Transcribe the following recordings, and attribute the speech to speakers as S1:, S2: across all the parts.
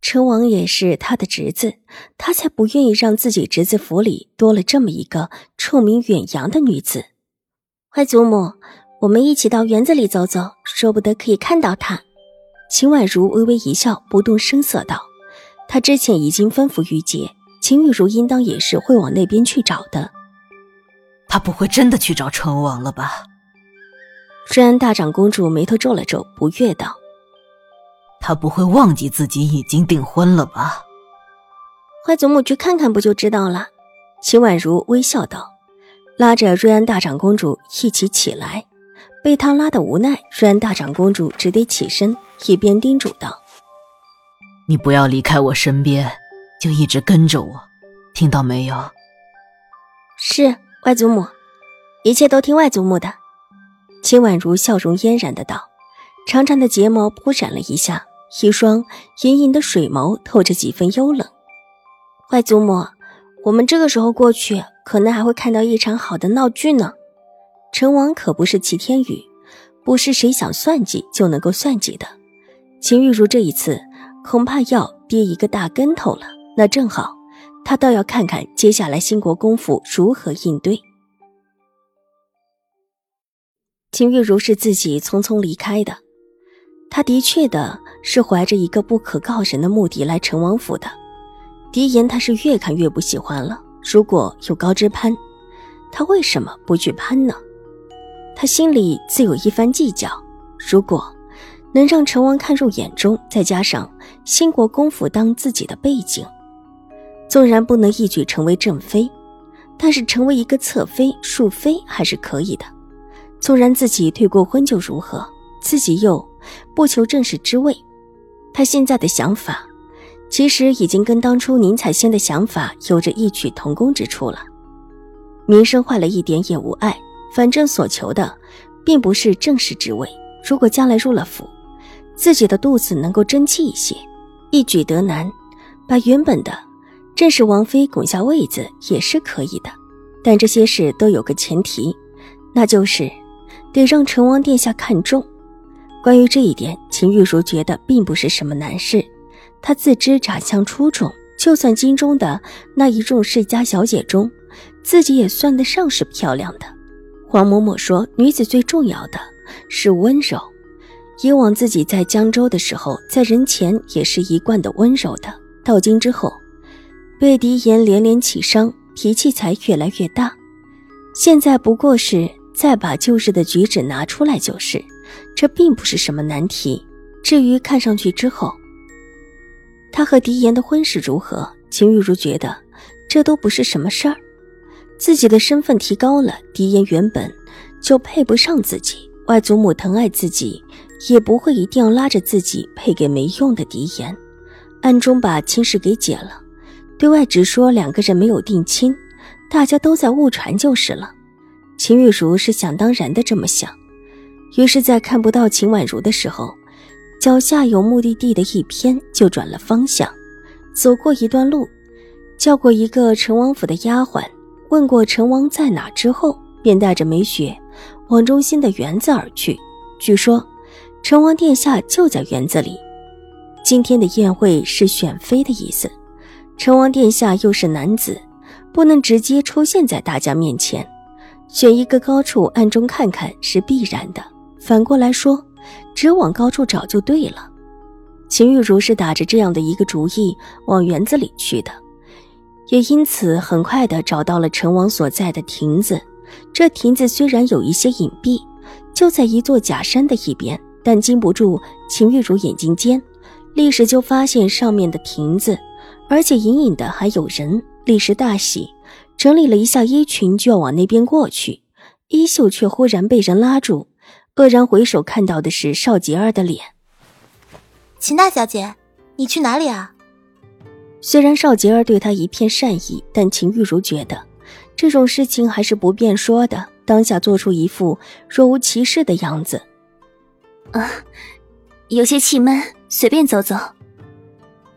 S1: 陈王也是他的侄子，他才不愿意让自己侄子府里多了这么一个臭名远扬的女子。外祖母，我们一起到园子里走走，说不得可以看到他。秦婉如微微一笑，不动声色道：“他之前已经吩咐玉洁，秦玉茹应当也是会往那边去找的。
S2: 他不会真的去找成王了吧？”
S1: 虽然大长公主眉头皱了皱，不悦道。
S2: 他不会忘记自己已经订婚了吧？
S1: 坏祖母去看看不就知道了。秦婉如微笑道，拉着瑞安大长公主一起起来。被他拉的无奈，瑞安大长公主只得起身，一边叮嘱道：“
S2: 你不要离开我身边，就一直跟着我，听到没有？”
S1: 是外祖母，一切都听外祖母的。秦婉如笑容嫣然的道，长长的睫毛扑闪了一下。一双隐隐的水眸透着几分幽冷。外祖母，我们这个时候过去，可能还会看到一场好的闹剧呢。陈王可不是齐天宇，不是谁想算计就能够算计的。秦玉茹这一次恐怕要跌一个大跟头了。那正好，他倒要看看接下来兴国公府如何应对。秦玉茹是自己匆匆离开的。他的确的是怀着一个不可告人的目的来陈王府的，狄言他是越看越不喜欢了。如果有高枝攀，他为什么不去攀呢？他心里自有一番计较。如果能让陈王看入眼中，再加上兴国公府当自己的背景，纵然不能一举成为正妃，但是成为一个侧妃、庶妃还是可以的。纵然自己退过婚就如何？自己又。不求正式之位，他现在的想法，其实已经跟当初宁采仙的想法有着异曲同工之处了。名声坏了一点也无碍，反正所求的，并不是正式之位。如果将来入了府，自己的肚子能够争气一些，一举得男，把原本的正式王妃拱下位子也是可以的。但这些事都有个前提，那就是得让成王殿下看中。关于这一点，秦玉茹觉得并不是什么难事。她自知长相出众，就算京中的那一众世家小姐中，自己也算得上是漂亮的。黄嬷嬷说：“女子最重要的是温柔。以往自己在江州的时候，在人前也是一贯的温柔的。到京之后，被狄言连连起伤，脾气才越来越大。现在不过是再把旧日的举止拿出来就是。”这并不是什么难题。至于看上去之后，他和狄言的婚事如何，秦玉茹觉得这都不是什么事儿。自己的身份提高了，狄言原本就配不上自己。外祖母疼爱自己，也不会一定要拉着自己配给没用的狄言。暗中把亲事给解了，对外只说两个人没有定亲，大家都在误传就是了。秦玉茹是想当然的这么想。于是，在看不到秦婉如的时候，脚下有目的地的一偏，就转了方向，走过一段路，叫过一个陈王府的丫鬟，问过陈王在哪之后，便带着梅雪往中心的园子而去。据说，陈王殿下就在园子里。今天的宴会是选妃的意思，陈王殿下又是男子，不能直接出现在大家面前，选一个高处暗中看看是必然的。反过来说，只往高处找就对了。秦玉茹是打着这样的一个主意往园子里去的，也因此很快的找到了陈王所在的亭子。这亭子虽然有一些隐蔽，就在一座假山的一边，但经不住秦玉茹眼睛尖，立时就发现上面的亭子，而且隐隐的还有人，立时大喜，整理了一下衣裙就要往那边过去，衣袖却忽然被人拉住。愕然回首，看到的是邵杰儿的脸。
S3: 秦大小姐，你去哪里啊？
S1: 虽然邵杰儿对她一片善意，但秦玉茹觉得这种事情还是不便说的。当下做出一副若无其事的样子。
S3: 啊，有些气闷，随便走走。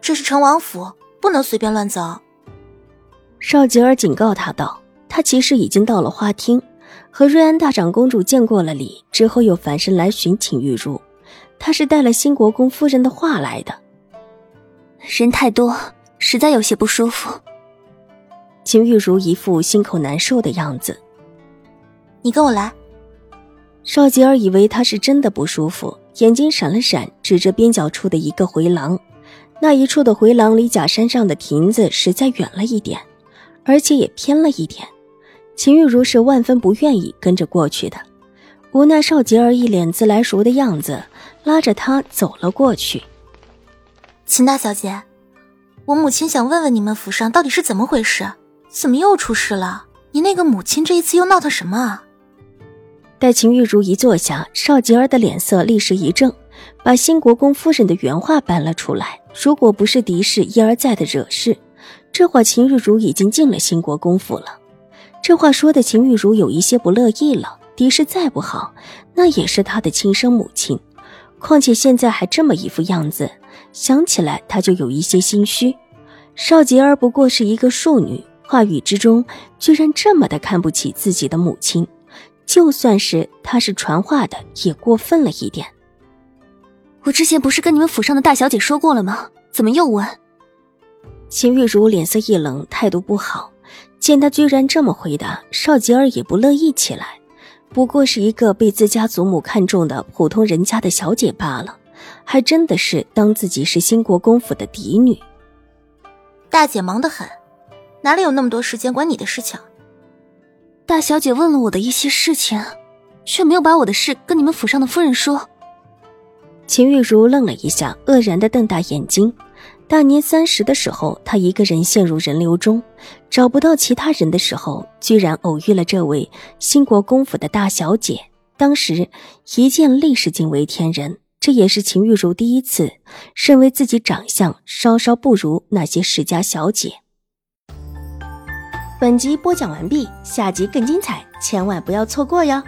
S4: 这是成王府，不能随便乱走。
S1: 邵杰儿警告他道：“他其实已经到了花厅，和瑞安大长公主见过了礼，之后又返身来寻秦玉茹。她是带了新国公夫人的话来的。
S3: 人太多，实在有些不舒服。”
S1: 秦玉茹一副心口难受的样子。
S4: 你跟我来。
S1: 邵吉儿以为他是真的不舒服，眼睛闪了闪，指着边角处的一个回廊。那一处的回廊离假山上的亭子实在远了一点，而且也偏了一点。秦玉茹是万分不愿意跟着过去的，无奈邵吉儿一脸自来熟的样子，拉着他走了过去。
S4: 秦大小姐，我母亲想问问你们府上到底是怎么回事？怎么又出事了？你那个母亲这一次又闹腾什么啊？
S1: 待秦玉茹一坐下，邵吉儿的脸色立时一正，把新国公夫人的原话搬了出来。如果不是狄氏一而再的惹事，这会秦玉茹已经进了新国公府了。这话说的秦玉茹有一些不乐意了。狄氏再不好，那也是她的亲生母亲，况且现在还这么一副样子，想起来她就有一些心虚。邵杰儿不过是一个庶女，话语之中居然这么的看不起自己的母亲。就算是他是传话的，也过分了一点。
S3: 我之前不是跟你们府上的大小姐说过了吗？怎么又问？
S1: 秦玉茹脸色一冷，态度不好。见他居然这么回答，邵吉儿也不乐意起来。不过是一个被自家祖母看中的普通人家的小姐罢了，还真的是当自己是新国公府的嫡女。
S4: 大姐忙得很，哪里有那么多时间管你的事情？
S3: 大小姐问了我的一些事情，却没有把我的事跟你们府上的夫人说。
S1: 秦玉茹愣了一下，愕然的瞪大眼睛。大年三十的时候，她一个人陷入人流中，找不到其他人的时候，居然偶遇了这位兴国公府的大小姐。当时一见，立时惊为天人。这也是秦玉茹第一次认为自己长相稍稍不如那些世家小姐。本集播讲完毕，下集更精彩，千万不要错过哟！